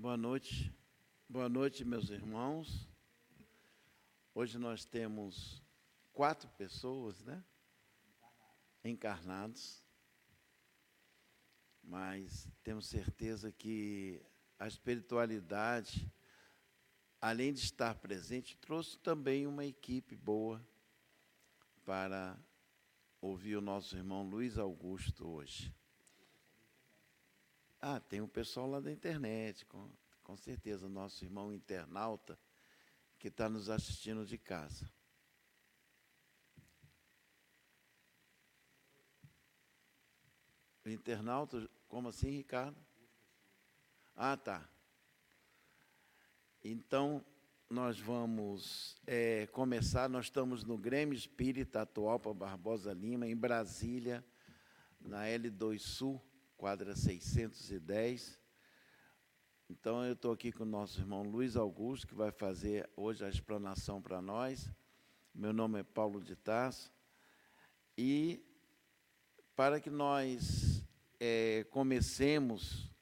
Boa noite. Boa noite, meus irmãos. Hoje nós temos quatro pessoas, né? Encarnados. Mas temos certeza que a espiritualidade, além de estar presente, trouxe também uma equipe boa para ouvir o nosso irmão Luiz Augusto hoje. Ah, tem o pessoal lá da internet, com, com certeza, nosso irmão internauta que está nos assistindo de casa. Internauta, como assim, Ricardo? Ah, tá. Então, nós vamos é, começar. Nós estamos no Grêmio Espírita atual para Barbosa Lima, em Brasília, na L2 Sul quadra 610. Então, eu estou aqui com o nosso irmão Luiz Augusto, que vai fazer hoje a explanação para nós. Meu nome é Paulo de Tarso. E para que nós é, comecemos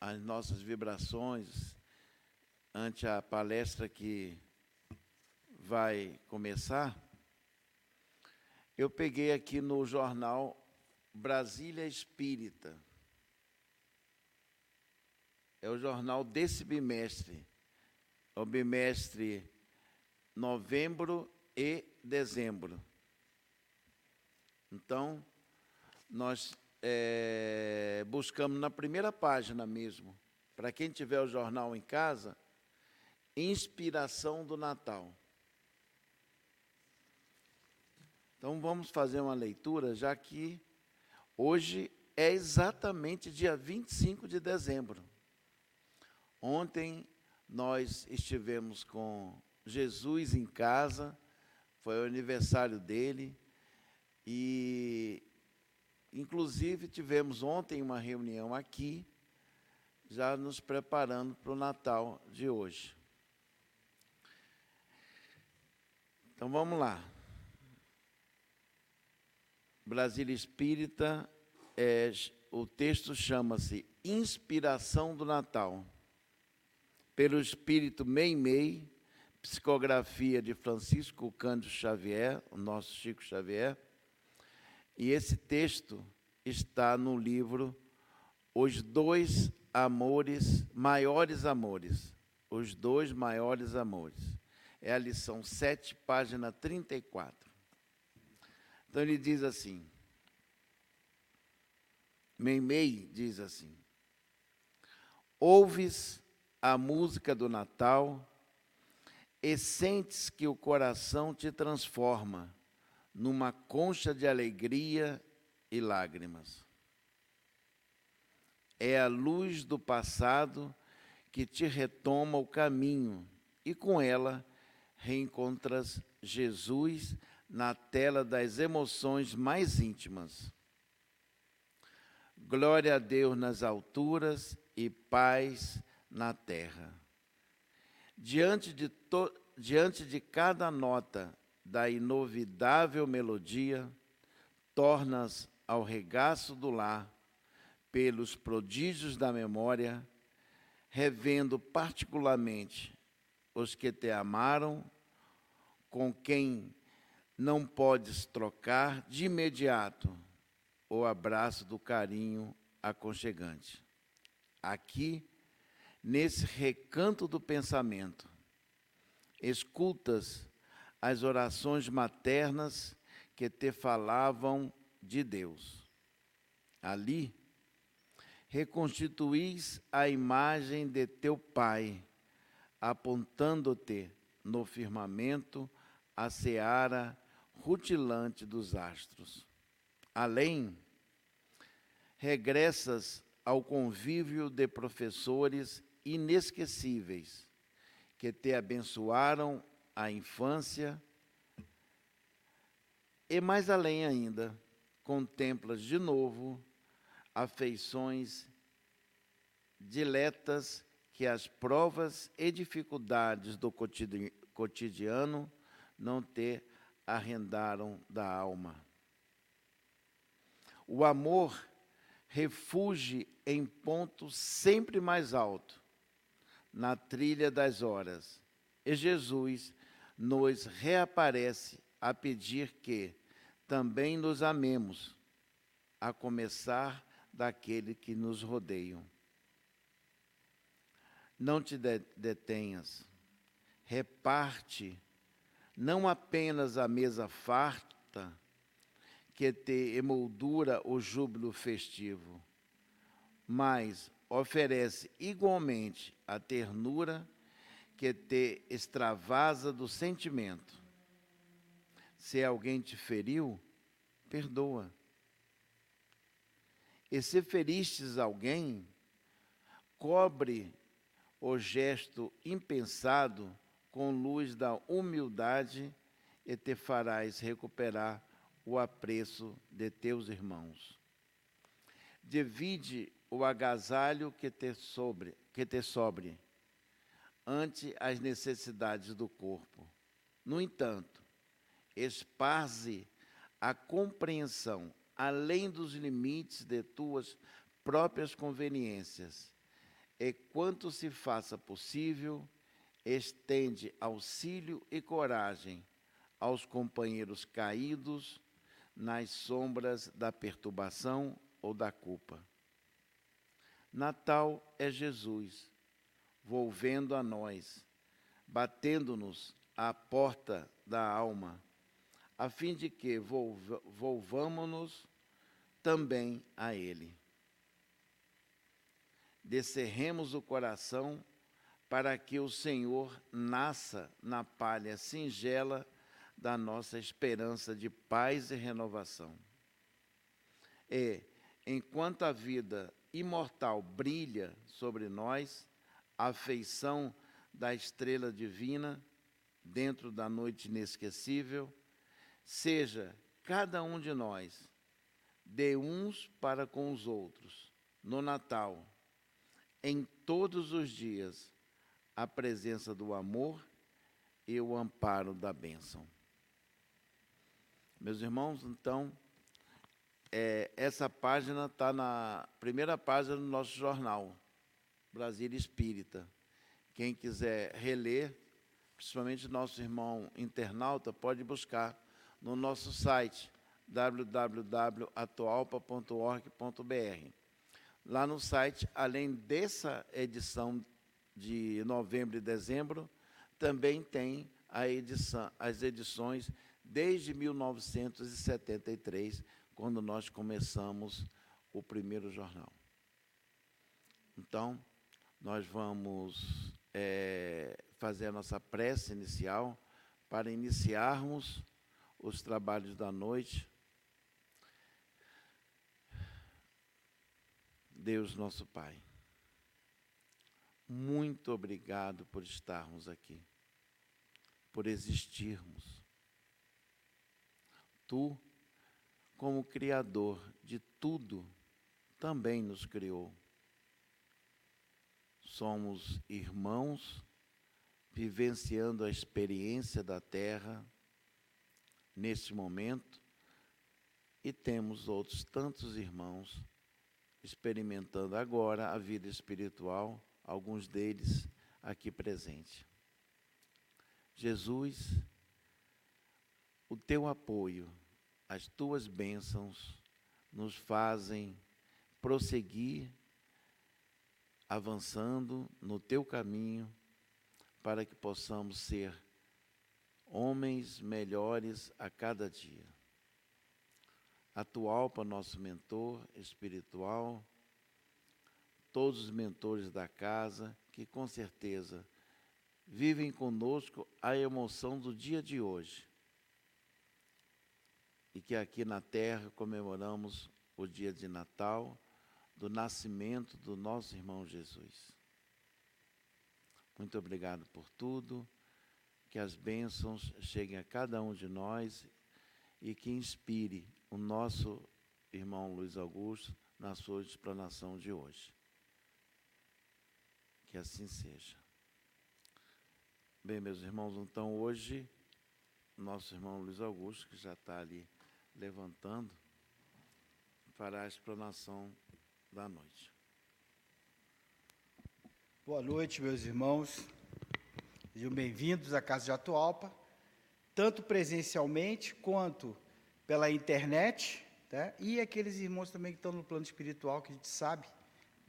as nossas vibrações ante a palestra que vai começar, eu peguei aqui no jornal Brasília Espírita é o jornal desse bimestre, é o bimestre novembro e dezembro. Então, nós é, buscamos na primeira página mesmo, para quem tiver o jornal em casa, inspiração do Natal. Então vamos fazer uma leitura, já que hoje é exatamente dia 25 de dezembro. Ontem nós estivemos com Jesus em casa, foi o aniversário dele, e inclusive tivemos ontem uma reunião aqui, já nos preparando para o Natal de hoje. Então vamos lá. Brasília Espírita, é, o texto chama-se Inspiração do Natal pelo espírito Meimei, psicografia de Francisco Cândido Xavier, o nosso Chico Xavier. E esse texto está no livro Os Dois Amores, Maiores Amores. Os Dois Maiores Amores. É a lição 7, página 34. Então ele diz assim: Meimei diz assim: Ouves a música do Natal e sentes que o coração te transforma numa concha de alegria e lágrimas. É a luz do passado que te retoma o caminho e com ela reencontras Jesus na tela das emoções mais íntimas. Glória a Deus nas alturas e paz na terra. Diante de, to, diante de cada nota da inovidável melodia, tornas ao regaço do lar, pelos prodígios da memória, revendo particularmente os que te amaram, com quem não podes trocar de imediato o abraço do carinho aconchegante. Aqui nesse recanto do pensamento. Escutas as orações maternas que te falavam de Deus. Ali, reconstituís a imagem de teu Pai, apontando-te no firmamento a seara rutilante dos astros. Além, regressas ao convívio de professores inesquecíveis que te abençoaram a infância e mais além ainda, contemplas de novo afeições diletas que as provas e dificuldades do cotidiano não te arrendaram da alma. O amor refugie em ponto sempre mais alto na trilha das horas. E Jesus nos reaparece a pedir que também nos amemos, a começar daquele que nos rodeiam. Não te detenhas, reparte não apenas a mesa farta, que te emoldura o júbilo festivo, mas oferece igualmente a ternura que te extravasa do sentimento. Se alguém te feriu, perdoa. E se feristes alguém, cobre o gesto impensado com luz da humildade e te farás recuperar o apreço de teus irmãos. Divide o agasalho que te sobre, que te sobre ante as necessidades do corpo. No entanto, esparze a compreensão além dos limites de tuas próprias conveniências. E quanto se faça possível, estende auxílio e coragem aos companheiros caídos nas sombras da perturbação ou da culpa. Natal é Jesus, volvendo a nós, batendo-nos à porta da alma, a fim de que volvamos-nos também a Ele. Descerremos o coração para que o Senhor nasça na palha singela da nossa esperança de paz e renovação. E, enquanto a vida imortal brilha sobre nós, a feição da estrela divina, dentro da noite inesquecível, seja cada um de nós de uns para com os outros, no Natal, em todos os dias, a presença do amor e o amparo da bênção. Meus irmãos, então, é, essa página está na primeira página do nosso jornal, Brasília Espírita. Quem quiser reler, principalmente nosso irmão internauta, pode buscar no nosso site www.atualpa.org.br. Lá no site, além dessa edição de novembro e dezembro, também tem edição, as edições desde 1973, quando nós começamos o primeiro jornal. Então, nós vamos é, fazer a nossa prece inicial para iniciarmos os trabalhos da noite. Deus, nosso Pai muito obrigado por estarmos aqui, por existirmos. Tu, como Criador de tudo, também nos criou. Somos irmãos vivenciando a experiência da terra neste momento e temos outros tantos irmãos experimentando agora a vida espiritual alguns deles aqui presentes. Jesus, o teu apoio, as tuas bênçãos nos fazem prosseguir avançando no teu caminho para que possamos ser homens melhores a cada dia. Atual para nosso mentor espiritual, todos os mentores da casa, que com certeza vivem conosco a emoção do dia de hoje. E que aqui na terra comemoramos o dia de Natal, do nascimento do nosso irmão Jesus. Muito obrigado por tudo, que as bênçãos cheguem a cada um de nós e que inspire o nosso irmão Luiz Augusto na sua explanação de hoje. Que assim seja. Bem, meus irmãos, então hoje, nosso irmão Luiz Augusto, que já está ali levantando, fará a explanação da noite. Boa noite, meus irmãos. Sejam bem-vindos à Casa de Atualpa, tanto presencialmente quanto pela internet, tá? e aqueles irmãos também que estão no plano espiritual, que a gente sabe,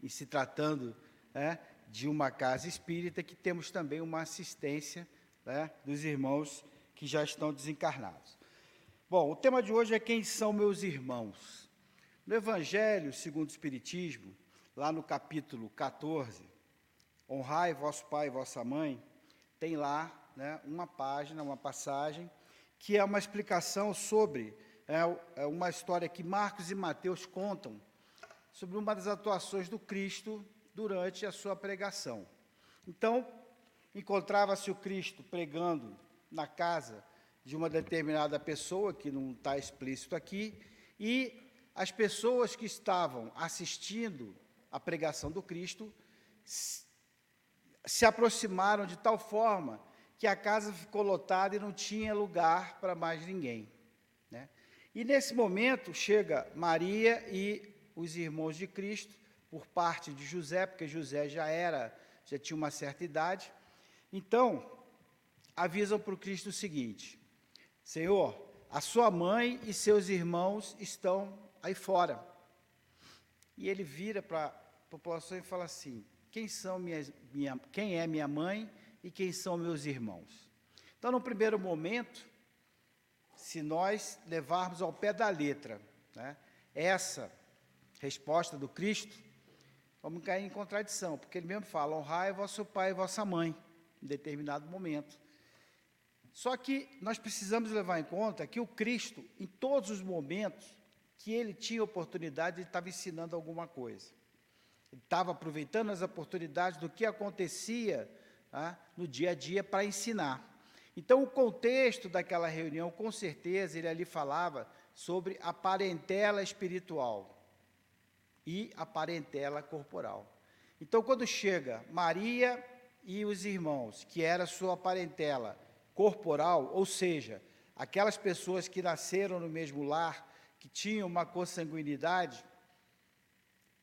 e se tratando né, de uma casa espírita, que temos também uma assistência né, dos irmãos que já estão desencarnados. Bom, o tema de hoje é quem são meus irmãos. No Evangelho segundo o Espiritismo, lá no capítulo 14, honrai vosso pai e vossa mãe, tem lá né, uma página, uma passagem, que é uma explicação sobre é, é uma história que Marcos e Mateus contam sobre uma das atuações do Cristo durante a sua pregação. Então, encontrava-se o Cristo pregando na casa de uma determinada pessoa, que não está explícito aqui, e as pessoas que estavam assistindo a pregação do Cristo se aproximaram de tal forma que a casa ficou lotada e não tinha lugar para mais ninguém. Né? E nesse momento chega Maria e os irmãos de Cristo, por parte de José, porque José já era, já tinha uma certa idade. Então, avisam para o Cristo o seguinte: Senhor, a sua mãe e seus irmãos estão aí fora. E ele vira para a população e fala assim: quem, são minhas, minha, quem é minha mãe e quem são meus irmãos? Então, no primeiro momento, se nós levarmos ao pé da letra né, essa resposta do Cristo, vamos cair em contradição, porque ele mesmo fala: honrai vosso pai e vossa mãe, em determinado momento. Só que nós precisamos levar em conta que o Cristo, em todos os momentos que ele tinha oportunidade, ele estava ensinando alguma coisa. Ele estava aproveitando as oportunidades do que acontecia tá, no dia a dia para ensinar. Então, o contexto daquela reunião, com certeza, ele ali falava sobre a parentela espiritual e a parentela corporal. Então, quando chega Maria e os irmãos, que era sua parentela corporal, ou seja, aquelas pessoas que nasceram no mesmo lar, que tinham uma consanguinidade,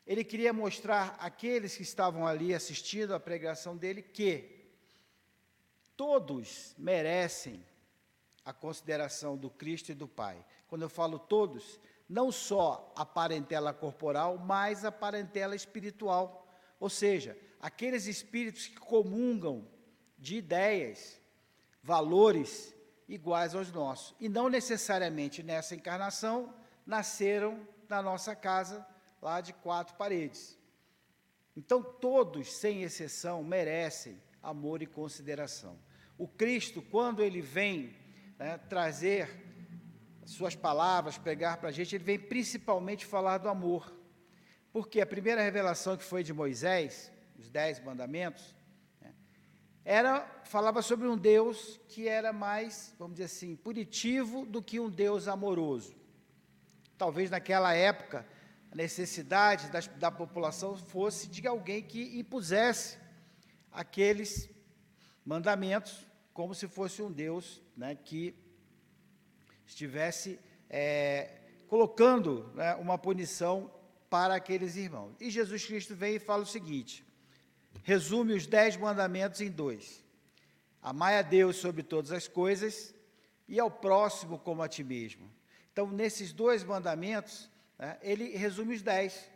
ele queria mostrar àqueles que estavam ali assistindo a pregação dele que todos merecem a consideração do Cristo e do Pai. Quando eu falo todos, não só a parentela corporal, mas a parentela espiritual. Ou seja, aqueles espíritos que comungam de ideias, valores iguais aos nossos. E não necessariamente nessa encarnação nasceram na nossa casa lá de quatro paredes. Então, todos, sem exceção, merecem amor e consideração. O Cristo, quando ele vem né, trazer suas palavras, pregar para a gente, ele vem principalmente falar do amor. Porque a primeira revelação que foi de Moisés, os dez mandamentos, era, falava sobre um Deus que era mais, vamos dizer assim, punitivo do que um Deus amoroso. Talvez naquela época a necessidade da, da população fosse de alguém que impusesse aqueles mandamentos como se fosse um Deus né, que estivesse é, colocando né, uma punição para aqueles irmãos. E Jesus Cristo vem e fala o seguinte: resume os dez mandamentos em dois. Amai a Deus sobre todas as coisas e ao próximo como a ti mesmo. Então, nesses dois mandamentos, né, ele resume os dez,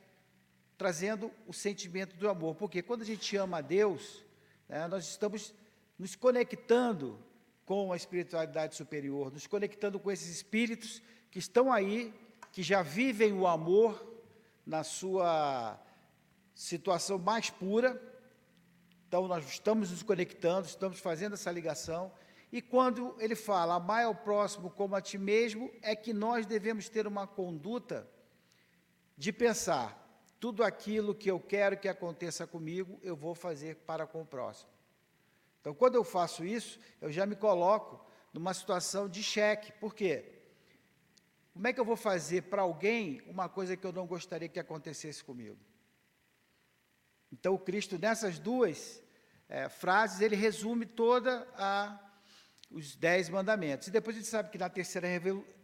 trazendo o sentimento do amor. Porque quando a gente ama a Deus, né, nós estamos nos conectando com a espiritualidade superior, nos conectando com esses espíritos que estão aí, que já vivem o amor na sua situação mais pura. Então, nós estamos nos conectando, estamos fazendo essa ligação e quando ele fala, amar ao próximo como a ti mesmo, é que nós devemos ter uma conduta de pensar, tudo aquilo que eu quero que aconteça comigo, eu vou fazer para com o próximo. Então, quando eu faço isso, eu já me coloco numa situação de cheque. Por quê? Como é que eu vou fazer para alguém uma coisa que eu não gostaria que acontecesse comigo? Então, o Cristo, nessas duas é, frases, ele resume toda a os dez mandamentos. E depois a gente sabe que na terceira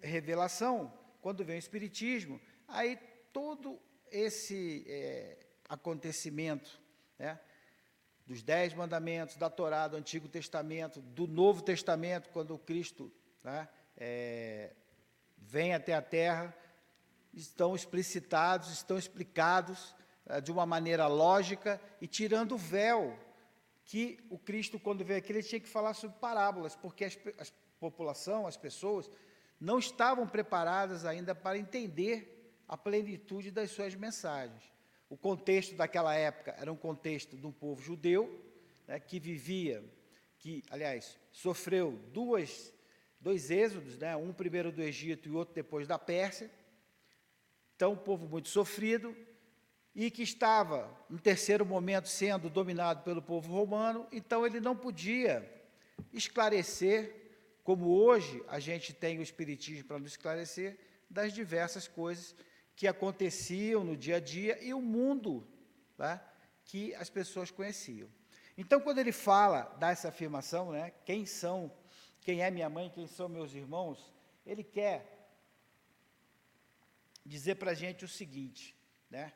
revelação, quando vem o Espiritismo, aí todo esse é, acontecimento né, dos Dez Mandamentos, da Torá, do Antigo Testamento, do Novo Testamento, quando o Cristo né, é, vem até a Terra, estão explicitados, estão explicados de uma maneira lógica e tirando o véu que o Cristo, quando veio aqui, ele tinha que falar sobre parábolas, porque a população, as pessoas, não estavam preparadas ainda para entender a plenitude das suas mensagens. O contexto daquela época era um contexto de um povo judeu, né, que vivia, que, aliás, sofreu duas, dois êxodos, né, um primeiro do Egito e outro depois da Pérsia. Então, um povo muito sofrido, e que estava, no terceiro momento, sendo dominado pelo povo romano, então ele não podia esclarecer, como hoje a gente tem o Espiritismo para nos esclarecer, das diversas coisas que aconteciam no dia a dia e o mundo né, que as pessoas conheciam. Então, quando ele fala, dá essa afirmação, né, quem são, quem é minha mãe, quem são meus irmãos, ele quer dizer para a gente o seguinte, né,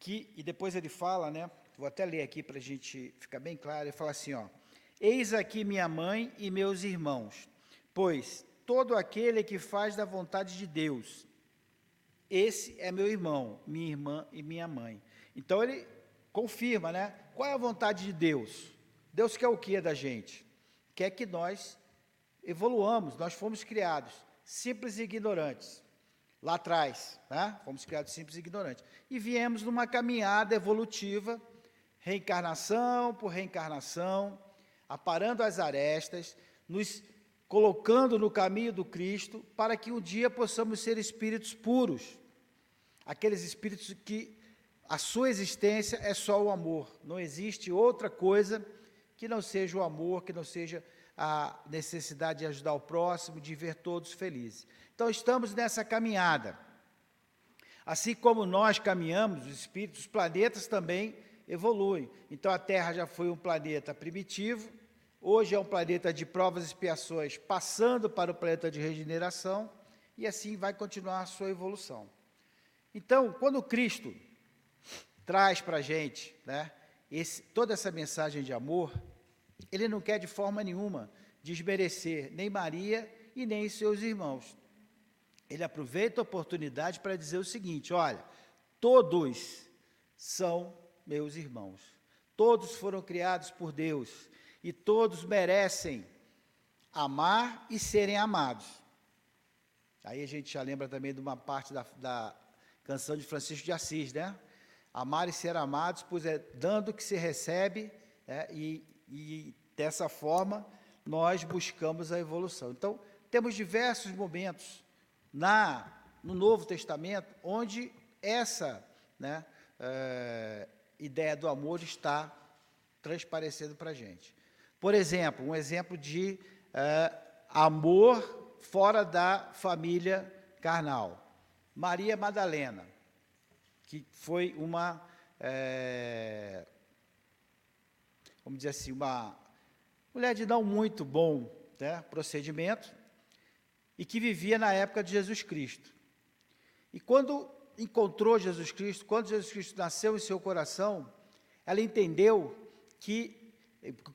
que, e depois ele fala, né, vou até ler aqui para a gente ficar bem claro, ele fala assim, ó, Eis aqui minha mãe e meus irmãos, pois todo aquele que faz da vontade de Deus, esse é meu irmão, minha irmã e minha mãe. Então ele confirma, né? Qual é a vontade de Deus? Deus quer o que da gente? Quer que nós evoluamos, nós fomos criados simples e ignorantes lá atrás, né? fomos criados simples e ignorantes. E viemos numa caminhada evolutiva, reencarnação por reencarnação, aparando as arestas, nos colocando no caminho do Cristo, para que um dia possamos ser espíritos puros, aqueles espíritos que a sua existência é só o amor, não existe outra coisa que não seja o amor, que não seja a necessidade de ajudar o próximo, de ver todos felizes. Então, estamos nessa caminhada. Assim como nós caminhamos, os espíritos, os planetas também evoluem. Então, a Terra já foi um planeta primitivo, hoje é um planeta de provas e expiações, passando para o planeta de regeneração, e assim vai continuar a sua evolução. Então, quando Cristo traz para a gente né, esse, toda essa mensagem de amor, ele não quer de forma nenhuma desmerecer nem Maria e nem seus irmãos ele aproveita a oportunidade para dizer o seguinte: olha, todos são meus irmãos, todos foram criados por Deus e todos merecem amar e serem amados. Aí a gente já lembra também de uma parte da, da canção de Francisco de Assis, né? Amar e ser amados, pois é dando que se recebe, é, e, e dessa forma nós buscamos a evolução. Então, temos diversos momentos na, no Novo Testamento, onde essa né, é, ideia do amor está transparecendo para a gente. Por exemplo, um exemplo de é, amor fora da família carnal. Maria Madalena, que foi uma, é, vamos dizer assim, uma mulher de não muito bom né, procedimento, e que vivia na época de Jesus Cristo. E quando encontrou Jesus Cristo, quando Jesus Cristo nasceu em seu coração, ela entendeu que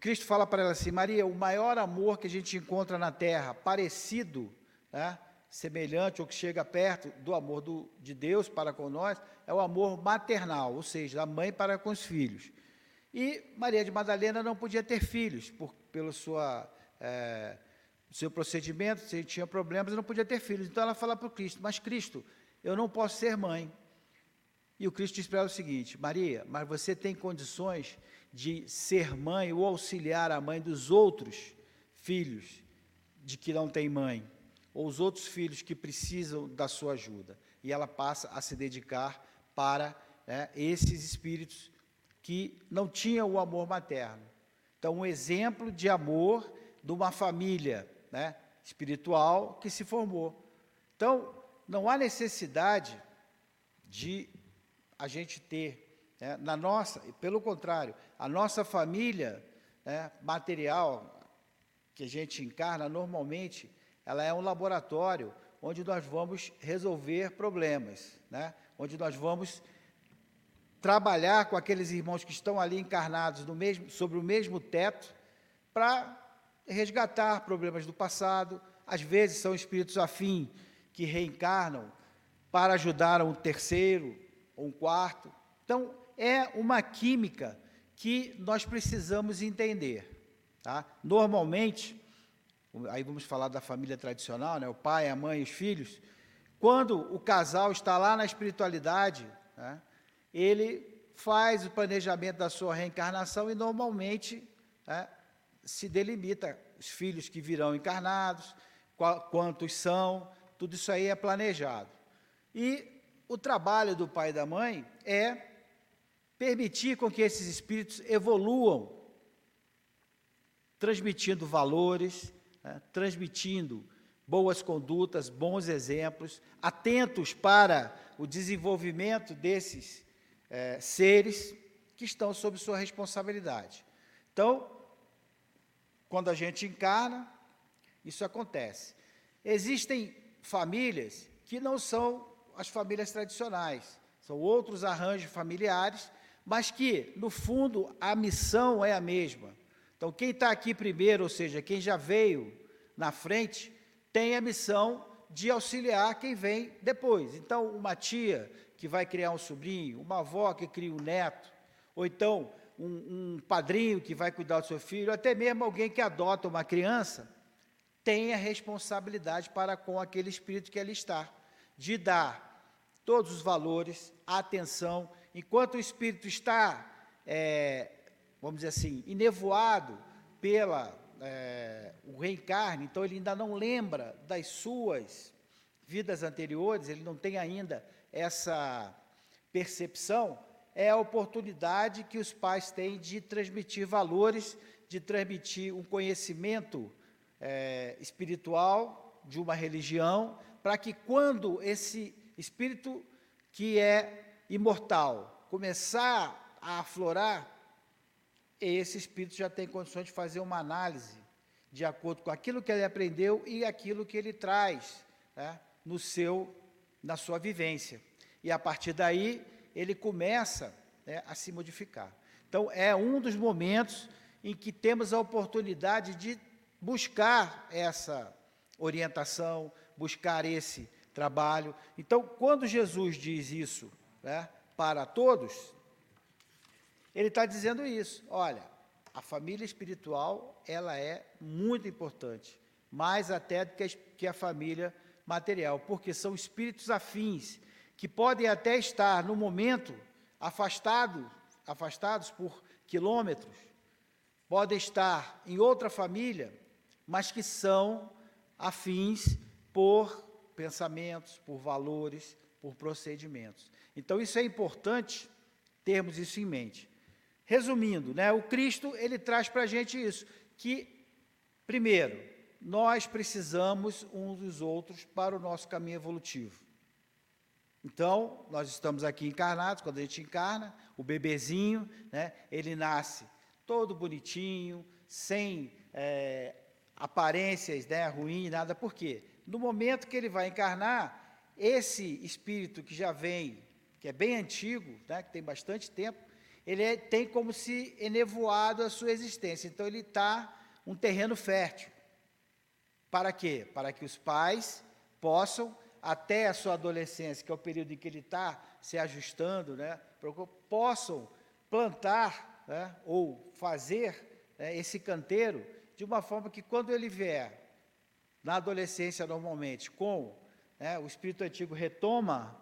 Cristo fala para ela assim: Maria, o maior amor que a gente encontra na terra, parecido, né, semelhante ou que chega perto do amor do, de Deus para com nós, é o amor maternal, ou seja, da mãe para com os filhos. E Maria de Madalena não podia ter filhos, por, pela sua é, seu procedimento, se tinha problemas, não podia ter filhos. Então ela fala para o Cristo: Mas Cristo, eu não posso ser mãe. E o Cristo diz para ela o seguinte: Maria, mas você tem condições de ser mãe ou auxiliar a mãe dos outros filhos de que não tem mãe, ou os outros filhos que precisam da sua ajuda. E ela passa a se dedicar para né, esses espíritos que não tinham o amor materno. Então, um exemplo de amor de uma família né, espiritual que se formou. Então, não há necessidade de a gente ter, né, na nossa, pelo contrário, a nossa família né, material que a gente encarna normalmente, ela é um laboratório onde nós vamos resolver problemas, né, onde nós vamos trabalhar com aqueles irmãos que estão ali encarnados mesmo, sobre o mesmo teto, para resgatar problemas do passado. Às vezes são espíritos afins que reencarnam para ajudar um terceiro ou um quarto. Então, é uma química que nós precisamos entender. Tá? Normalmente, aí vamos falar da família tradicional, né? o pai, a mãe, os filhos. Quando o casal está lá na espiritualidade, né? Ele faz o planejamento da sua reencarnação e normalmente né, se delimita os filhos que virão encarnados, quantos são, tudo isso aí é planejado. E o trabalho do pai e da mãe é permitir com que esses espíritos evoluam, transmitindo valores, né, transmitindo boas condutas, bons exemplos, atentos para o desenvolvimento desses é, seres que estão sob sua responsabilidade. Então, quando a gente encarna, isso acontece. Existem famílias que não são as famílias tradicionais, são outros arranjos familiares, mas que, no fundo, a missão é a mesma. Então, quem está aqui primeiro, ou seja, quem já veio na frente, tem a missão de auxiliar quem vem depois. Então, uma tia que vai criar um sobrinho, uma avó que cria um neto, ou então um, um padrinho que vai cuidar do seu filho, até mesmo alguém que adota uma criança, tem a responsabilidade para com aquele espírito que ali está, de dar todos os valores, atenção, enquanto o espírito está, é, vamos dizer assim, enevoado pela é, o reencarne, então ele ainda não lembra das suas vidas anteriores, ele não tem ainda essa percepção, é a oportunidade que os pais têm de transmitir valores, de transmitir um conhecimento é, espiritual de uma religião, para que quando esse espírito que é imortal começar a aflorar, esse espírito já tem condições de fazer uma análise de acordo com aquilo que ele aprendeu e aquilo que ele traz né, no seu, na sua vivência. E a partir daí ele começa né, a se modificar. Então é um dos momentos em que temos a oportunidade de buscar essa orientação, buscar esse trabalho. Então, quando Jesus diz isso né, para todos, ele está dizendo isso. Olha, a família espiritual ela é muito importante, mais até do que a, que a família material, porque são espíritos afins que podem até estar no momento afastado, afastados por quilômetros, podem estar em outra família, mas que são afins por pensamentos, por valores, por procedimentos. Então isso é importante termos isso em mente. Resumindo, né, o Cristo ele traz para a gente isso, que primeiro nós precisamos uns dos outros para o nosso caminho evolutivo. Então, nós estamos aqui encarnados, quando a gente encarna, o bebezinho, né, ele nasce todo bonitinho, sem é, aparências né, ruins, nada. Por quê? no momento que ele vai encarnar, esse espírito que já vem, que é bem antigo, né, que tem bastante tempo, ele é, tem como se enevoado a sua existência. Então ele está um terreno fértil. Para quê? Para que os pais possam, até a sua adolescência, que é o período em que ele está se ajustando, né, possam plantar né, ou fazer né, esse canteiro de uma forma que quando ele vier na adolescência normalmente, com né, o espírito antigo retoma,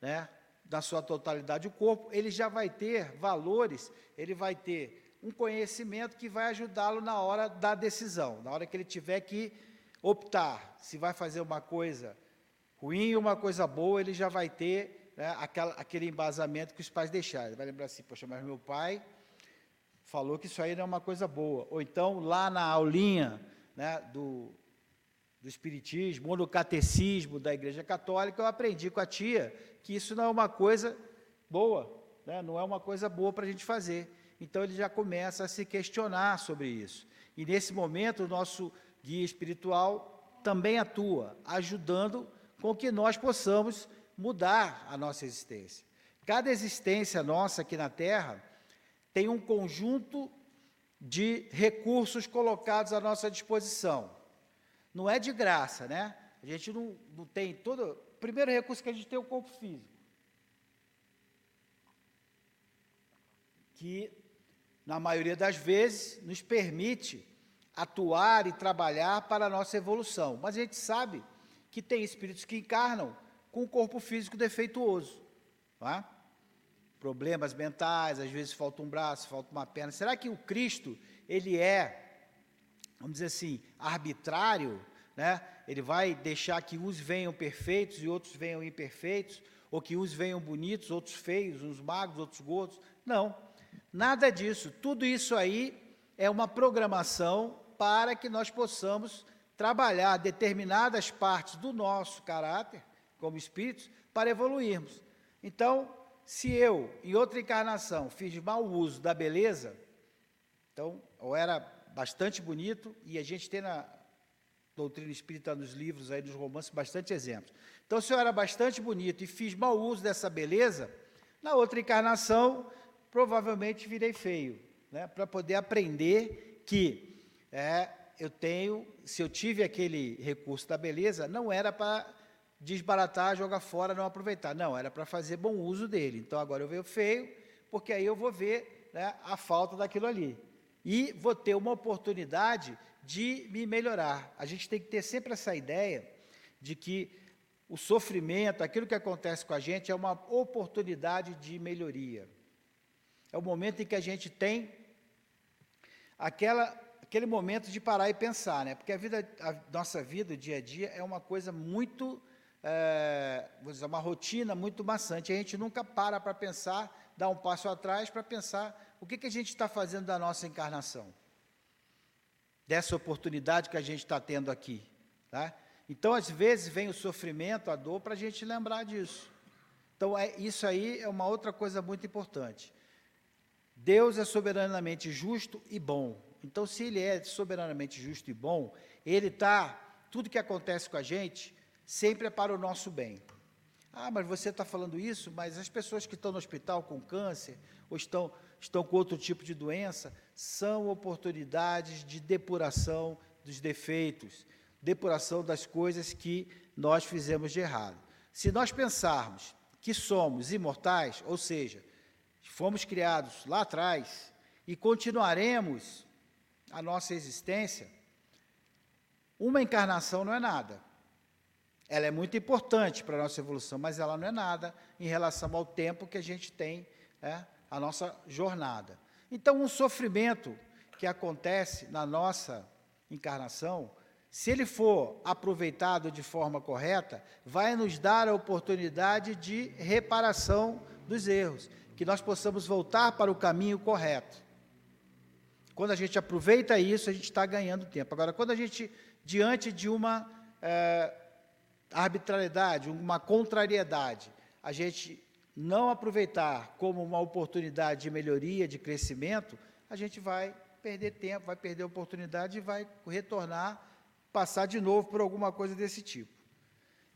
né, na sua totalidade o corpo, ele já vai ter valores, ele vai ter um conhecimento que vai ajudá-lo na hora da decisão, na hora que ele tiver que optar se vai fazer uma coisa ruim ou uma coisa boa, ele já vai ter né, aquela, aquele embasamento que os pais deixaram. Ele vai lembrar assim, poxa, mas meu pai falou que isso aí não é uma coisa boa. Ou então, lá na aulinha né, do, do Espiritismo ou no Catecismo da Igreja Católica, eu aprendi com a tia que isso não é uma coisa boa, né? não é uma coisa boa para a gente fazer. Então ele já começa a se questionar sobre isso. E nesse momento o nosso guia espiritual também atua, ajudando com que nós possamos mudar a nossa existência. Cada existência nossa aqui na Terra tem um conjunto de recursos colocados à nossa disposição. Não é de graça, né? A gente não, não tem todo. O primeiro recurso que a gente tem é o corpo físico. Que, na maioria das vezes, nos permite atuar e trabalhar para a nossa evolução. Mas a gente sabe que tem espíritos que encarnam com o corpo físico defeituoso. É? problemas mentais, às vezes falta um braço, falta uma perna. Será que o Cristo, ele é, vamos dizer assim, arbitrário, né? Ele vai deixar que uns venham perfeitos e outros venham imperfeitos, ou que uns venham bonitos, outros feios, uns magros, outros gordos? Não. Nada disso. Tudo isso aí é uma programação para que nós possamos trabalhar determinadas partes do nosso caráter, como espíritos, para evoluirmos. Então, se eu, em outra encarnação, fiz mau uso da beleza, então, ou era bastante bonito, e a gente tem na doutrina espírita, nos livros aí, nos romances, bastante exemplos. Então, se eu era bastante bonito e fiz mau uso dessa beleza, na outra encarnação, provavelmente virei feio, né? para poder aprender que é, eu tenho, se eu tive aquele recurso da beleza, não era para desbaratar, jogar fora, não aproveitar. Não, era para fazer bom uso dele. Então agora eu vejo feio, porque aí eu vou ver né, a falta daquilo ali. E vou ter uma oportunidade de me melhorar. A gente tem que ter sempre essa ideia de que o sofrimento, aquilo que acontece com a gente, é uma oportunidade de melhoria. É o momento em que a gente tem aquela, aquele momento de parar e pensar, né? Porque a vida, a nossa vida, o dia a dia, é uma coisa muito é, vou dizer, uma rotina muito maçante. A gente nunca para para pensar, dá um passo atrás para pensar o que, que a gente está fazendo da nossa encarnação, dessa oportunidade que a gente está tendo aqui. Tá? Então, às vezes, vem o sofrimento, a dor, para a gente lembrar disso. Então, é, isso aí é uma outra coisa muito importante. Deus é soberanamente justo e bom. Então, se Ele é soberanamente justo e bom, Ele está, tudo que acontece com a gente, sempre é para o nosso bem. Ah, mas você está falando isso, mas as pessoas que estão no hospital com câncer, ou estão, estão com outro tipo de doença, são oportunidades de depuração dos defeitos, depuração das coisas que nós fizemos de errado. Se nós pensarmos que somos imortais, ou seja, fomos criados lá atrás e continuaremos a nossa existência, uma encarnação não é nada. Ela é muito importante para a nossa evolução, mas ela não é nada em relação ao tempo que a gente tem, é, a nossa jornada. Então, um sofrimento que acontece na nossa encarnação, se ele for aproveitado de forma correta, vai nos dar a oportunidade de reparação dos erros, que nós possamos voltar para o caminho correto. Quando a gente aproveita isso, a gente está ganhando tempo. Agora, quando a gente, diante de uma é, arbitrariedade, uma contrariedade, a gente não aproveitar como uma oportunidade de melhoria, de crescimento, a gente vai perder tempo, vai perder oportunidade e vai retornar, passar de novo por alguma coisa desse tipo.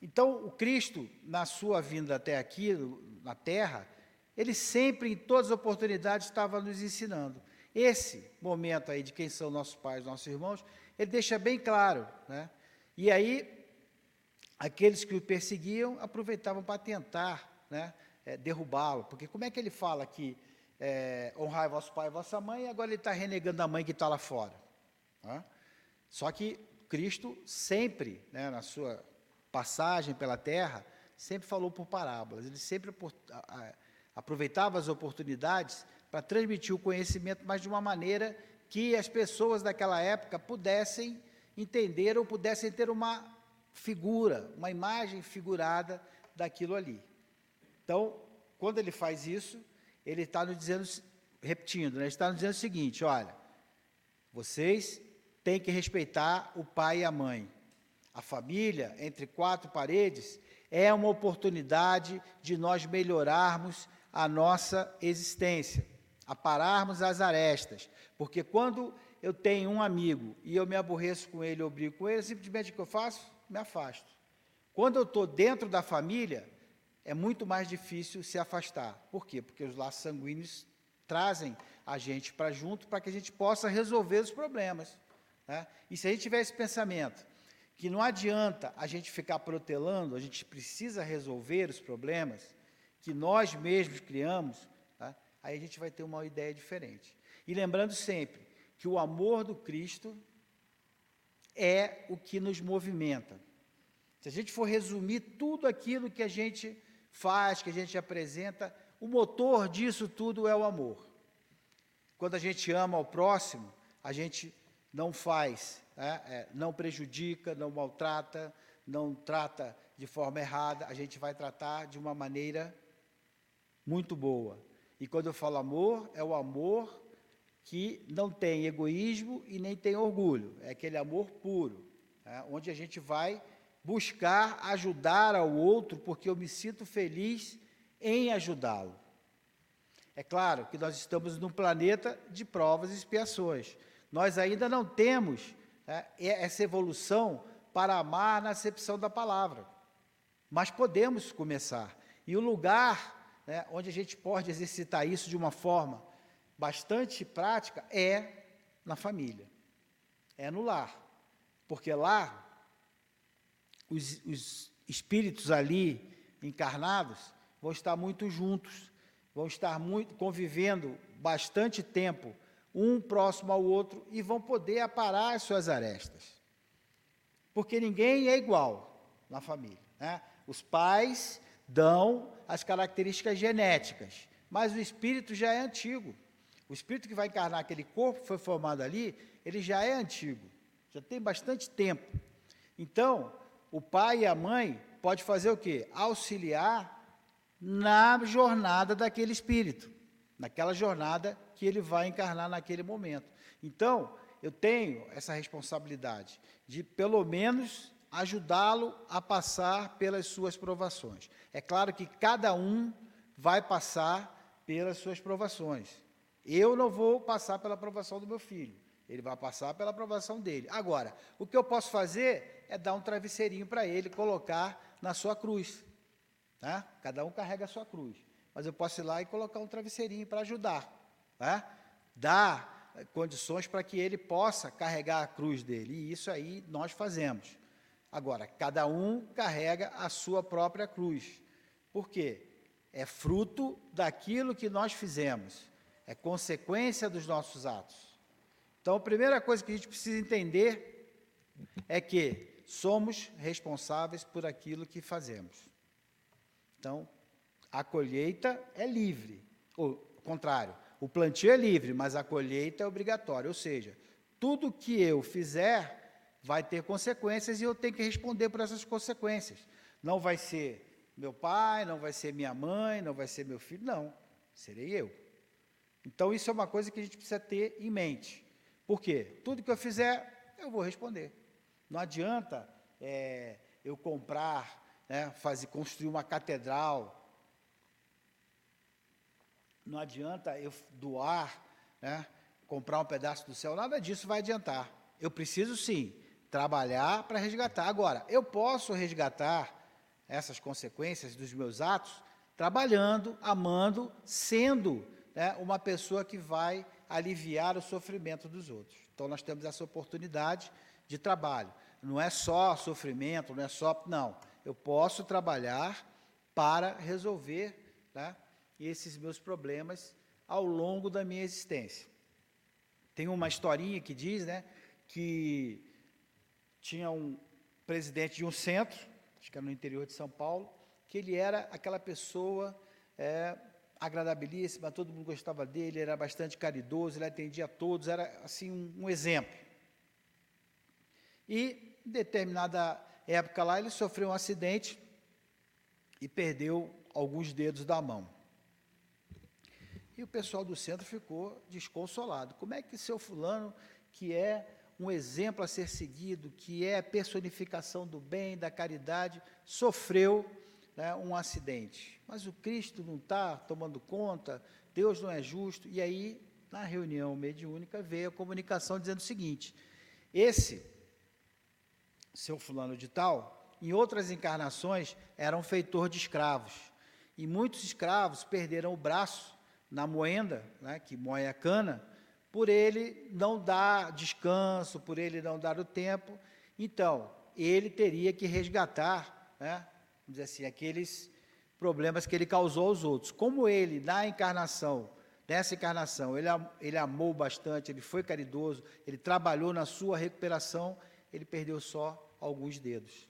Então, o Cristo, na sua vinda até aqui, na Terra, ele sempre, em todas as oportunidades, estava nos ensinando. Esse momento aí de quem são nossos pais, nossos irmãos, ele deixa bem claro. Né? E aí, aqueles que o perseguiam aproveitavam para tentar né, é, derrubá-lo. Porque como é que ele fala que é, honrai vosso pai e vossa mãe, e agora ele está renegando a mãe que está lá fora? Né? Só que Cristo sempre, né, na sua passagem pela terra, sempre falou por parábolas. Ele sempre aproveitava as oportunidades para transmitir o conhecimento, mas de uma maneira que as pessoas daquela época pudessem entender ou pudessem ter uma figura, uma imagem figurada daquilo ali. Então, quando ele faz isso, ele está nos dizendo, repetindo, né, ele está nos dizendo o seguinte: olha, vocês têm que respeitar o pai e a mãe. A família, entre quatro paredes, é uma oportunidade de nós melhorarmos a nossa existência, apararmos as arestas. Porque quando eu tenho um amigo e eu me aborreço com ele ou brigo com ele, simplesmente o que eu faço? me afasto. Quando eu estou dentro da família, é muito mais difícil se afastar. Por quê? Porque os laços sanguíneos trazem a gente para junto para que a gente possa resolver os problemas. Né? E se a gente tiver esse pensamento, que não adianta a gente ficar protelando, a gente precisa resolver os problemas que nós mesmos criamos, tá? Aí a gente vai ter uma ideia diferente. E lembrando sempre que o amor do Cristo é o que nos movimenta. Se a gente for resumir tudo aquilo que a gente faz, que a gente apresenta, o motor disso tudo é o amor. Quando a gente ama ao próximo, a gente não faz, né, é, não prejudica, não maltrata, não trata de forma errada, a gente vai tratar de uma maneira muito boa. E quando eu falo amor, é o amor que não tem egoísmo e nem tem orgulho, é aquele amor puro, né, onde a gente vai buscar ajudar ao outro porque eu me sinto feliz em ajudá-lo. É claro que nós estamos num planeta de provas e expiações. Nós ainda não temos né, essa evolução para amar na acepção da palavra, mas podemos começar. E o lugar né, onde a gente pode exercitar isso de uma forma bastante prática é na família, é no lar, porque lá os, os espíritos ali encarnados vão estar muito juntos, vão estar muito convivendo bastante tempo um próximo ao outro e vão poder aparar as suas arestas. Porque ninguém é igual na família. Né? Os pais dão as características genéticas, mas o espírito já é antigo. O espírito que vai encarnar aquele corpo que foi formado ali, ele já é antigo, já tem bastante tempo. Então, o pai e a mãe pode fazer o quê? Auxiliar na jornada daquele espírito, naquela jornada que ele vai encarnar naquele momento. Então, eu tenho essa responsabilidade de, pelo menos, ajudá-lo a passar pelas suas provações. É claro que cada um vai passar pelas suas provações. Eu não vou passar pela aprovação do meu filho. Ele vai passar pela aprovação dele. Agora, o que eu posso fazer é dar um travesseirinho para ele, colocar na sua cruz. Tá? Cada um carrega a sua cruz. Mas eu posso ir lá e colocar um travesseirinho para ajudar. Tá? Dar condições para que ele possa carregar a cruz dele. E isso aí nós fazemos. Agora, cada um carrega a sua própria cruz. Por quê? É fruto daquilo que nós fizemos é consequência dos nossos atos. Então, a primeira coisa que a gente precisa entender é que somos responsáveis por aquilo que fazemos. Então, a colheita é livre, ou contrário, o plantio é livre, mas a colheita é obrigatória, ou seja, tudo que eu fizer vai ter consequências e eu tenho que responder por essas consequências. Não vai ser meu pai, não vai ser minha mãe, não vai ser meu filho, não, serei eu. Então, isso é uma coisa que a gente precisa ter em mente. Por quê? Tudo que eu fizer, eu vou responder. Não adianta é, eu comprar, né, fazer, construir uma catedral. Não adianta eu doar, né, comprar um pedaço do céu. Nada disso vai adiantar. Eu preciso, sim, trabalhar para resgatar. Agora, eu posso resgatar essas consequências dos meus atos trabalhando, amando, sendo né, uma pessoa que vai aliviar o sofrimento dos outros. Então, nós temos essa oportunidade de trabalho. Não é só sofrimento, não é só. Não. Eu posso trabalhar para resolver né, esses meus problemas ao longo da minha existência. Tem uma historinha que diz né, que tinha um presidente de um centro, acho que era no interior de São Paulo, que ele era aquela pessoa é, agradabilíssima, todo mundo gostava dele, era bastante caridoso, ele atendia a todos, era assim um, um exemplo. E em determinada época lá ele sofreu um acidente e perdeu alguns dedos da mão. E o pessoal do centro ficou desconsolado. Como é que seu fulano, que é um exemplo a ser seguido, que é a personificação do bem, da caridade, sofreu né, um acidente. Mas o Cristo não está tomando conta, Deus não é justo. E aí, na reunião mediúnica, veio a comunicação dizendo o seguinte: esse seu fulano de tal, em outras encarnações, era um feitor de escravos. E muitos escravos perderam o braço na moenda, né, que moe a cana, por ele não dar descanso, por ele não dar o tempo. Então, ele teria que resgatar, né, vamos dizer assim, aqueles problemas que ele causou aos outros. Como ele, na encarnação, nessa encarnação, ele, ele amou bastante, ele foi caridoso, ele trabalhou na sua recuperação, ele perdeu só alguns dedos.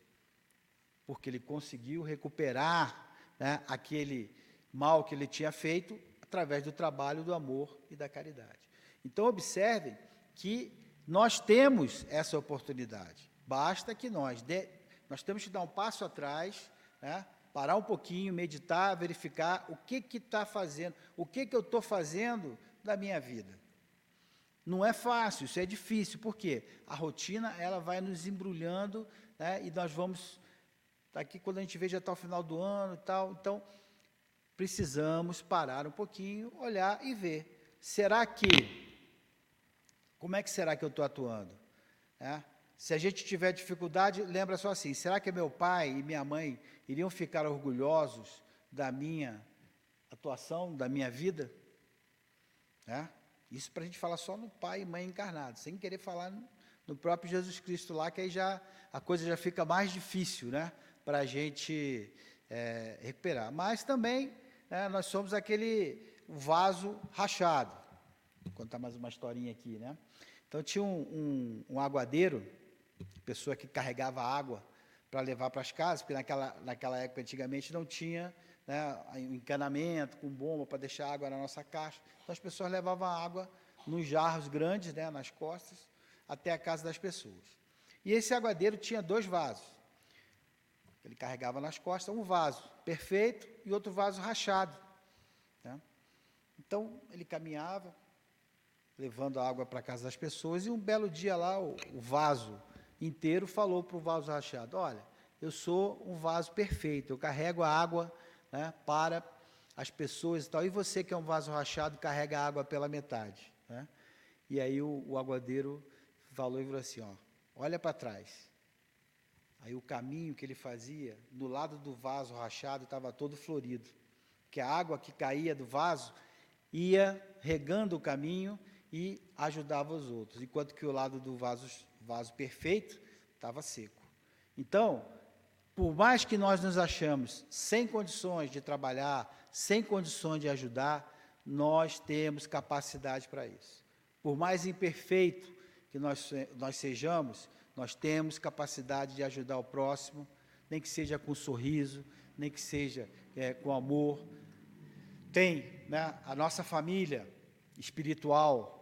Porque ele conseguiu recuperar né, aquele mal que ele tinha feito através do trabalho, do amor e da caridade. Então, observem que nós temos essa oportunidade. Basta que nós, de, nós temos que dar um passo atrás, né, parar um pouquinho, meditar, verificar o que está fazendo, o que, que eu estou fazendo da minha vida. Não é fácil, isso é difícil, porque a rotina ela vai nos embrulhando, né, e nós vamos daqui quando a gente vê já está o final do ano e tal. Então, precisamos parar um pouquinho, olhar e ver. Será que como é que será que eu estou atuando? É? Se a gente tiver dificuldade, lembra só assim: será que meu pai e minha mãe iriam ficar orgulhosos da minha atuação, da minha vida? É? Isso para a gente falar só no pai e mãe encarnados, sem querer falar no próprio Jesus Cristo lá, que aí já a coisa já fica mais difícil, né, para a gente é, recuperar. Mas também né, nós somos aquele vaso rachado. Vou contar mais uma historinha aqui, né? Então tinha um, um, um aguadeiro, pessoa que carregava água para levar para as casas, porque naquela, naquela época, antigamente, não tinha né, encanamento com bomba para deixar água na nossa caixa. Então as pessoas levavam água nos jarros grandes, né, nas costas, até a casa das pessoas. E esse aguadeiro tinha dois vasos. Ele carregava nas costas um vaso perfeito e outro vaso rachado. Né? Então ele caminhava, levando a água para casa das pessoas, e um belo dia lá, o, o vaso inteiro falou para o vaso rachado: Olha, eu sou um vaso perfeito, eu carrego a água né, para as pessoas e tal, e você que é um vaso rachado, carrega a água pela metade. Né? E aí o, o aguadeiro falou e falou assim: ó, Olha para trás. Aí o caminho que ele fazia, do lado do vaso rachado, estava todo florido. Que a água que caía do vaso ia regando o caminho e ajudava os outros, enquanto que o lado do vaso, vaso perfeito estava seco. Então, por mais que nós nos achamos sem condições de trabalhar, sem condições de ajudar, nós temos capacidade para isso. Por mais imperfeito que nós, nós sejamos, nós temos capacidade de ajudar o próximo, nem que seja com sorriso, nem que seja é, com amor. Tem né, a nossa família espiritual,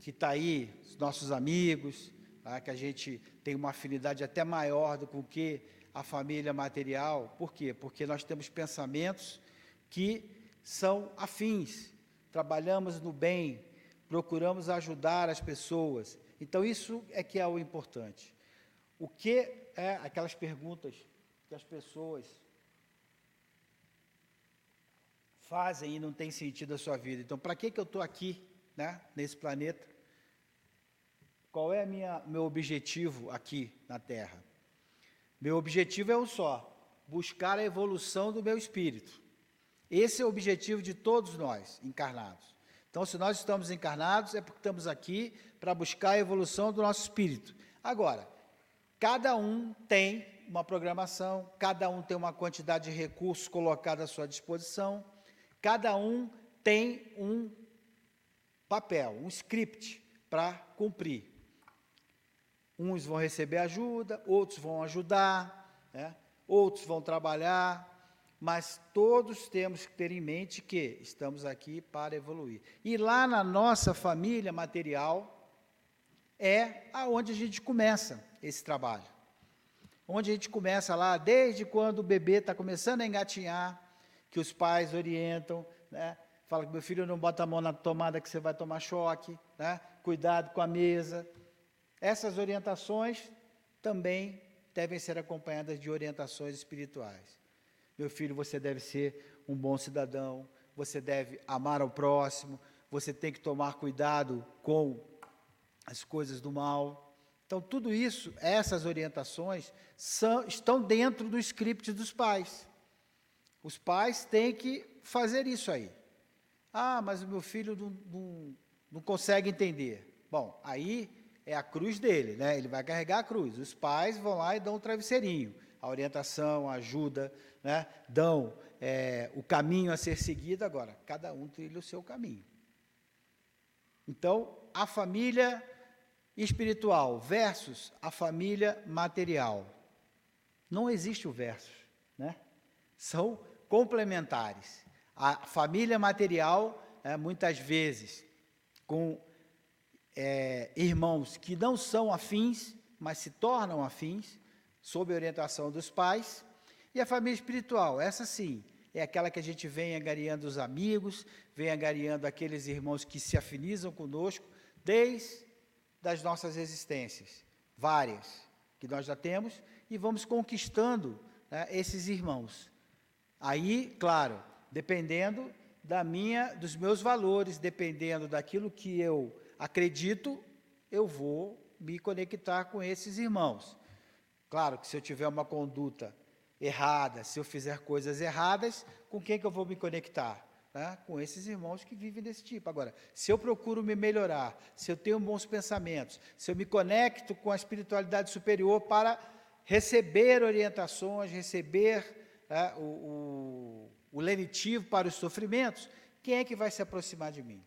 que está aí, os nossos amigos, tá? que a gente tem uma afinidade até maior do que a família material. Por quê? Porque nós temos pensamentos que são afins, trabalhamos no bem, procuramos ajudar as pessoas. Então, isso é que é o importante. O que é aquelas perguntas que as pessoas fazem e não tem sentido a sua vida? Então, para que, que eu estou aqui? Né, nesse planeta. Qual é minha, meu objetivo aqui na Terra? Meu objetivo é um só: buscar a evolução do meu espírito. Esse é o objetivo de todos nós encarnados. Então, se nós estamos encarnados, é porque estamos aqui para buscar a evolução do nosso espírito. Agora, cada um tem uma programação, cada um tem uma quantidade de recursos colocada à sua disposição, cada um tem um papel, um script para cumprir. Uns vão receber ajuda, outros vão ajudar, né? outros vão trabalhar, mas todos temos que ter em mente que estamos aqui para evoluir. E lá na nossa família material é aonde a gente começa esse trabalho. Onde a gente começa lá, desde quando o bebê está começando a engatinhar, que os pais orientam, né? Fala que meu filho não bota a mão na tomada que você vai tomar choque, né? Cuidado com a mesa. Essas orientações também devem ser acompanhadas de orientações espirituais. Meu filho, você deve ser um bom cidadão, você deve amar ao próximo, você tem que tomar cuidado com as coisas do mal. Então, tudo isso, essas orientações, são, estão dentro do script dos pais. Os pais têm que fazer isso aí. Ah, mas o meu filho não, não, não consegue entender. Bom, aí é a cruz dele, né? Ele vai carregar a cruz. Os pais vão lá e dão um travesseirinho, a orientação, a ajuda, né? Dão é, o caminho a ser seguido. Agora, cada um trilha o seu caminho. Então, a família espiritual versus a família material. Não existe o versus, né? São complementares. A família material, é, muitas vezes, com é, irmãos que não são afins, mas se tornam afins, sob orientação dos pais. E a família espiritual, essa sim, é aquela que a gente vem angariando os amigos, vem angariando aqueles irmãos que se afinizam conosco, desde as nossas existências, várias que nós já temos, e vamos conquistando né, esses irmãos. Aí, claro, dependendo da minha, dos meus valores, dependendo daquilo que eu acredito, eu vou me conectar com esses irmãos. Claro que se eu tiver uma conduta errada, se eu fizer coisas erradas, com quem que eu vou me conectar? Né? Com esses irmãos que vivem desse tipo. Agora, se eu procuro me melhorar, se eu tenho bons pensamentos, se eu me conecto com a espiritualidade superior para receber orientações, receber né, o, o, o lenitivo para os sofrimentos, quem é que vai se aproximar de mim?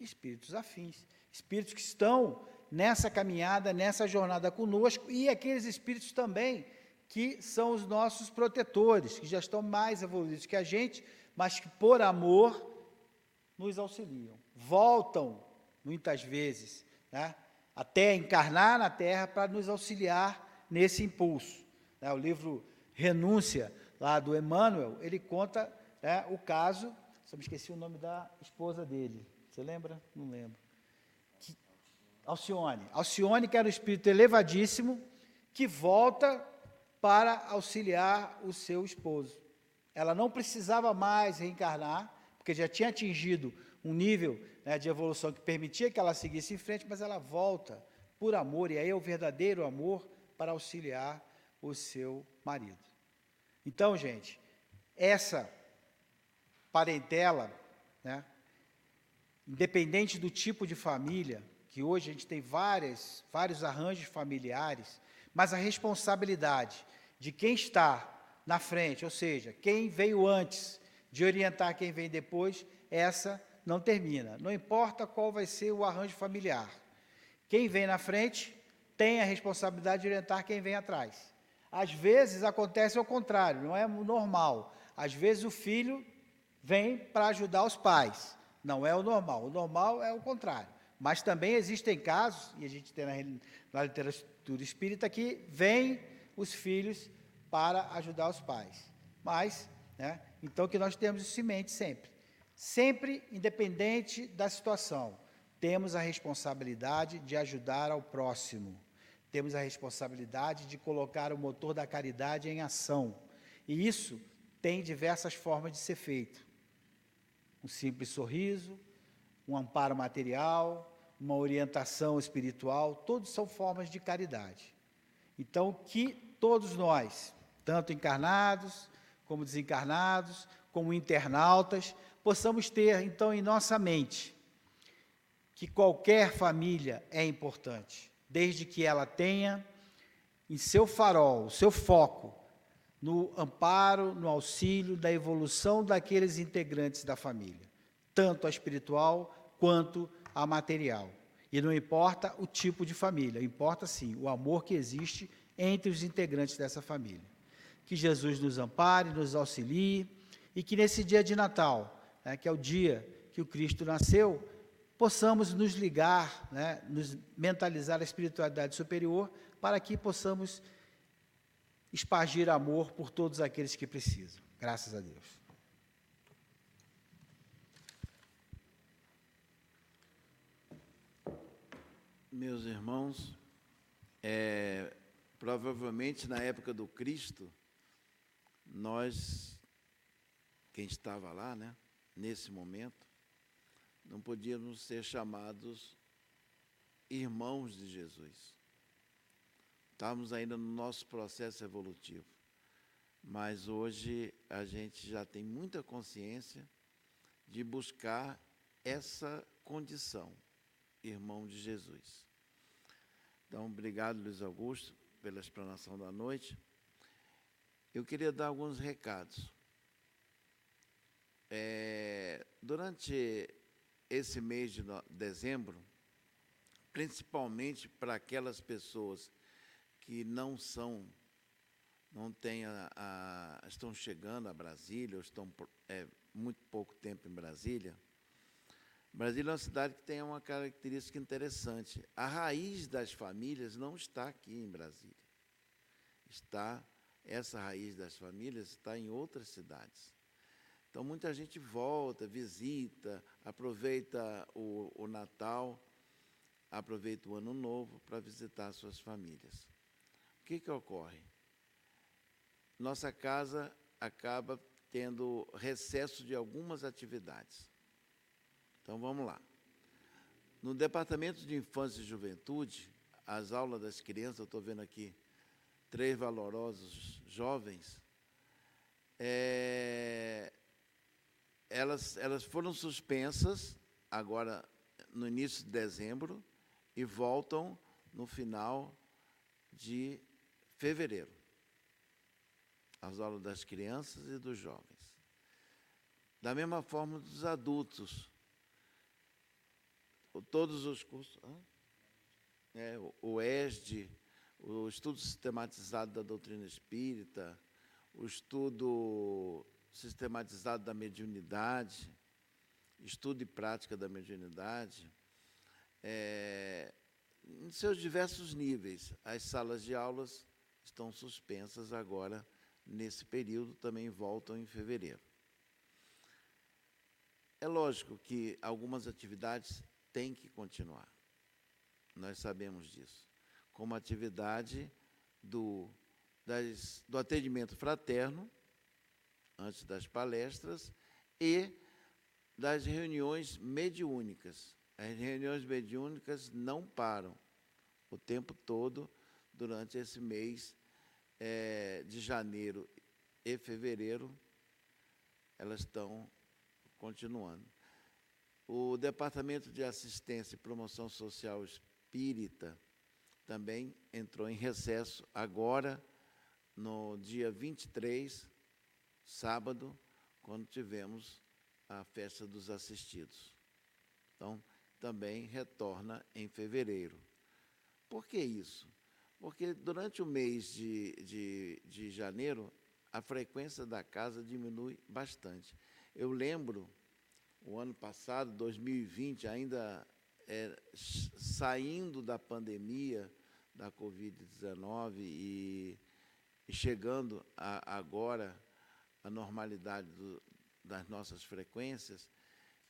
Espíritos afins, espíritos que estão nessa caminhada, nessa jornada conosco, e aqueles espíritos também que são os nossos protetores, que já estão mais evoluídos que a gente, mas que por amor nos auxiliam. Voltam, muitas vezes, né, até encarnar na Terra para nos auxiliar nesse impulso. Né, o livro Renúncia, lá do Emmanuel, ele conta né, o caso, só me esqueci o nome da esposa dele, você lembra? Não lembro. Que, Alcione. Alcione, que era um espírito elevadíssimo, que volta para auxiliar o seu esposo. Ela não precisava mais reencarnar, porque já tinha atingido um nível né, de evolução que permitia que ela seguisse em frente, mas ela volta por amor, e aí é o verdadeiro amor para auxiliar o seu marido. Então, gente, essa parentela, né, independente do tipo de família, que hoje a gente tem várias, vários arranjos familiares, mas a responsabilidade de quem está na frente, ou seja, quem veio antes de orientar quem vem depois, essa não termina. Não importa qual vai ser o arranjo familiar. Quem vem na frente tem a responsabilidade de orientar quem vem atrás. Às vezes acontece ao contrário, não é normal. Às vezes o filho vem para ajudar os pais. Não é o normal. O normal é o contrário. Mas também existem casos, e a gente tem na, na literatura espírita, que vem os filhos para ajudar os pais. Mas, né, então que nós temos isso em mente sempre. Sempre, independente da situação, temos a responsabilidade de ajudar ao próximo. Temos a responsabilidade de colocar o motor da caridade em ação. E isso tem diversas formas de ser feito. Um simples sorriso, um amparo material, uma orientação espiritual, todos são formas de caridade. Então, que todos nós, tanto encarnados como desencarnados, como internautas, possamos ter então em nossa mente que qualquer família é importante, desde que ela tenha em seu farol, seu foco, no amparo, no auxílio da evolução daqueles integrantes da família, tanto a espiritual quanto a material. E não importa o tipo de família, importa sim o amor que existe entre os integrantes dessa família. Que Jesus nos ampare, nos auxilie e que nesse dia de Natal, né, que é o dia que o Cristo nasceu, possamos nos ligar, né, nos mentalizar a espiritualidade superior, para que possamos espargir amor por todos aqueles que precisam. Graças a Deus. Meus irmãos, é, provavelmente na época do Cristo, nós, quem estava lá, né, nesse momento, não podíamos ser chamados irmãos de Jesus. Estávamos ainda no nosso processo evolutivo. mas hoje a gente já tem muita consciência de buscar essa condição, irmão de Jesus. Então, obrigado, Luiz Augusto, pela explanação da noite. Eu queria dar alguns recados. É, durante esse mês de dezembro, principalmente para aquelas pessoas que não são, não têm a, a, estão chegando a Brasília, ou estão é, muito pouco tempo em Brasília. Brasília é uma cidade que tem uma característica interessante. A raiz das famílias não está aqui em Brasília. Está essa raiz das famílias está em outras cidades. Então muita gente volta, visita, aproveita o, o Natal, aproveita o Ano Novo para visitar suas famílias. O que, que ocorre? Nossa casa acaba tendo recesso de algumas atividades. Então vamos lá. No Departamento de Infância e Juventude, as aulas das crianças, eu estou vendo aqui três valorosos jovens, é, elas, elas foram suspensas agora no início de dezembro e voltam no final de fevereiro. As aulas das crianças e dos jovens. Da mesma forma dos adultos. Todos os cursos. É, o ESD, o estudo sistematizado da doutrina espírita, o estudo sistematizado da mediunidade, estudo e prática da mediunidade, é, em seus diversos níveis. As salas de aulas estão suspensas agora, nesse período, também voltam em fevereiro. É lógico que algumas atividades têm que continuar. Nós sabemos disso. Como atividade do, das, do atendimento fraterno, antes das palestras, e das reuniões mediúnicas. As reuniões mediúnicas não param o tempo todo durante esse mês é, de janeiro e fevereiro, elas estão continuando. O Departamento de Assistência e Promoção Social Espírita também entrou em recesso agora, no dia 23 sábado, quando tivemos a festa dos assistidos. Então, também retorna em fevereiro. Por que isso? Porque durante o mês de, de, de janeiro, a frequência da casa diminui bastante. Eu lembro, o ano passado, 2020, ainda é, saindo da pandemia da Covid-19 e, chegando a, agora a normalidade do, das nossas frequências,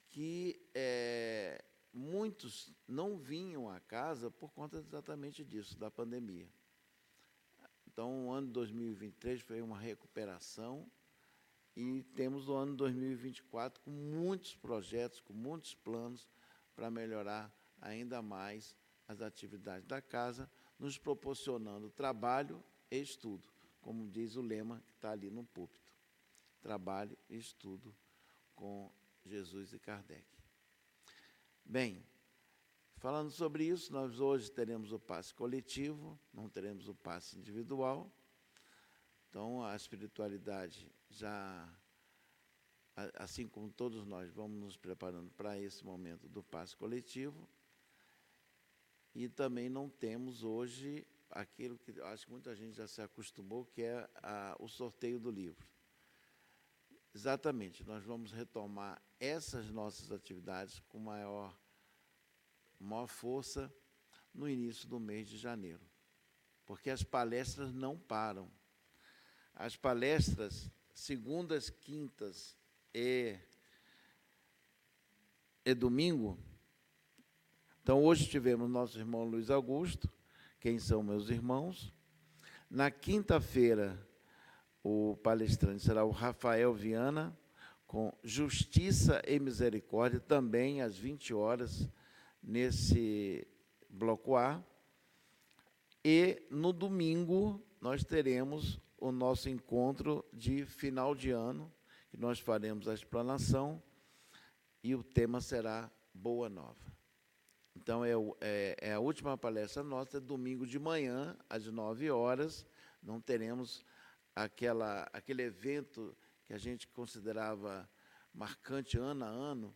que é, muitos não vinham à casa por conta exatamente disso, da pandemia. Então, o ano 2023 foi uma recuperação e temos o ano 2024 com muitos projetos, com muitos planos para melhorar ainda mais as atividades da casa, nos proporcionando trabalho e estudo, como diz o lema que está ali no púlpito trabalho e estudo com Jesus e Kardec. Bem, falando sobre isso, nós hoje teremos o passe coletivo, não teremos o passe individual. Então, a espiritualidade já, assim como todos nós, vamos nos preparando para esse momento do passe coletivo. E também não temos hoje aquilo que acho que muita gente já se acostumou, que é a, o sorteio do livro. Exatamente, nós vamos retomar essas nossas atividades com maior, maior força no início do mês de janeiro, porque as palestras não param. As palestras, segundas, quintas e, e domingo. Então, hoje tivemos nosso irmão Luiz Augusto, quem são meus irmãos. Na quinta-feira, o palestrante será o Rafael Viana, com Justiça e Misericórdia, também às 20 horas, nesse bloco A. E no domingo nós teremos o nosso encontro de final de ano, que nós faremos a explanação, e o tema será Boa Nova. Então, é, é, é a última palestra nossa, é domingo de manhã, às nove horas. Não teremos aquela, aquele evento que a gente considerava marcante ano a ano,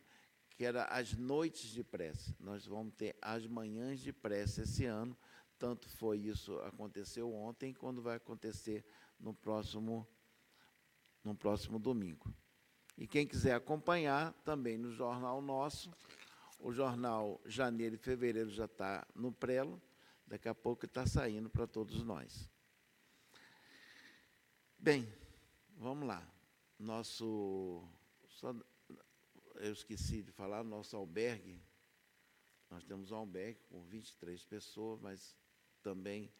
que era as noites de prece. Nós vamos ter as manhãs de prece esse ano. Tanto foi isso, aconteceu ontem, quando vai acontecer no próximo, no próximo domingo. E quem quiser acompanhar, também no jornal nosso, o jornal Janeiro e Fevereiro já está no prelo, daqui a pouco está saindo para todos nós. Bem, vamos lá. Nosso. Só, eu esqueci de falar, nosso albergue. Nós temos um albergue com 23 pessoas, mas também,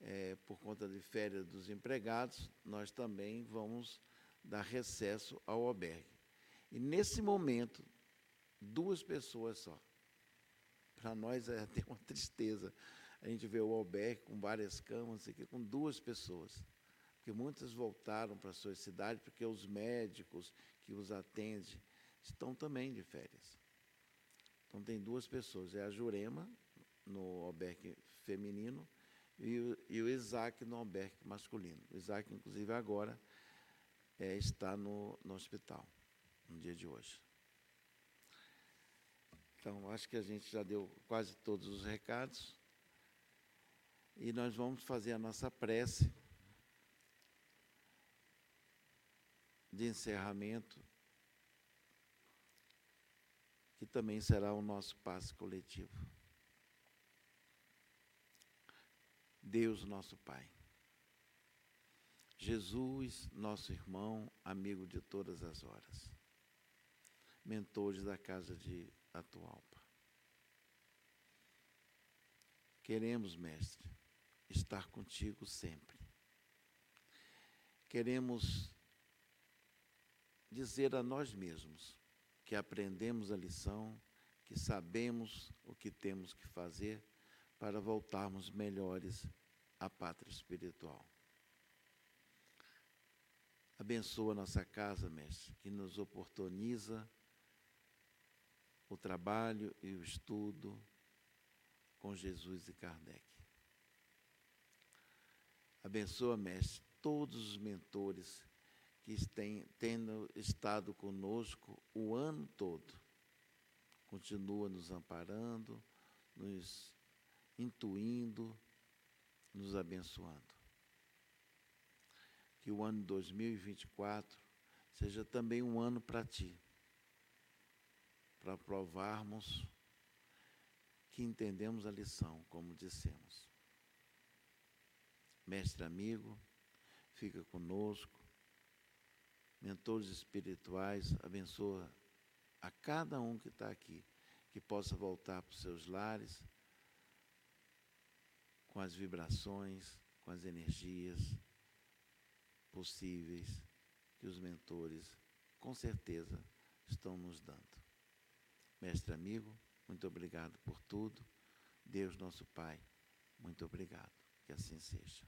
é, por conta de férias dos empregados, nós também vamos dar recesso ao albergue. E nesse momento, duas pessoas só. Para nós é até uma tristeza. A gente vê o albergue com várias camas, aqui, com duas pessoas. Porque muitas voltaram para suas cidades, porque os médicos que os atendem estão também de férias. Então tem duas pessoas, é a Jurema, no albergue feminino, e o, e o Isaac no albergue masculino. O Isaac, inclusive, agora é, está no, no hospital, no dia de hoje. Então, acho que a gente já deu quase todos os recados. E nós vamos fazer a nossa prece de encerramento, que também será o nosso passe coletivo. Deus, nosso Pai. Jesus, nosso irmão, amigo de todas as horas. Mentores da casa de Atualpa. Queremos, Mestre, estar contigo sempre. Queremos dizer a nós mesmos que aprendemos a lição, que sabemos o que temos que fazer para voltarmos melhores à pátria espiritual. Abençoa nossa casa, mestre, que nos oportuniza o trabalho e o estudo com Jesus e Kardec. Abençoa, mestre, todos os mentores que têm tendo estado conosco o ano todo. Continua nos amparando, nos intuindo, nos abençoando. Que o ano 2024 seja também um ano para ti para provarmos que entendemos a lição, como dissemos. Mestre amigo, fica conosco. Mentores espirituais, abençoa a cada um que está aqui, que possa voltar para os seus lares com as vibrações, com as energias possíveis que os mentores, com certeza, estão nos dando. Mestre amigo, muito obrigado por tudo. Deus, nosso Pai, muito obrigado. Que assim seja.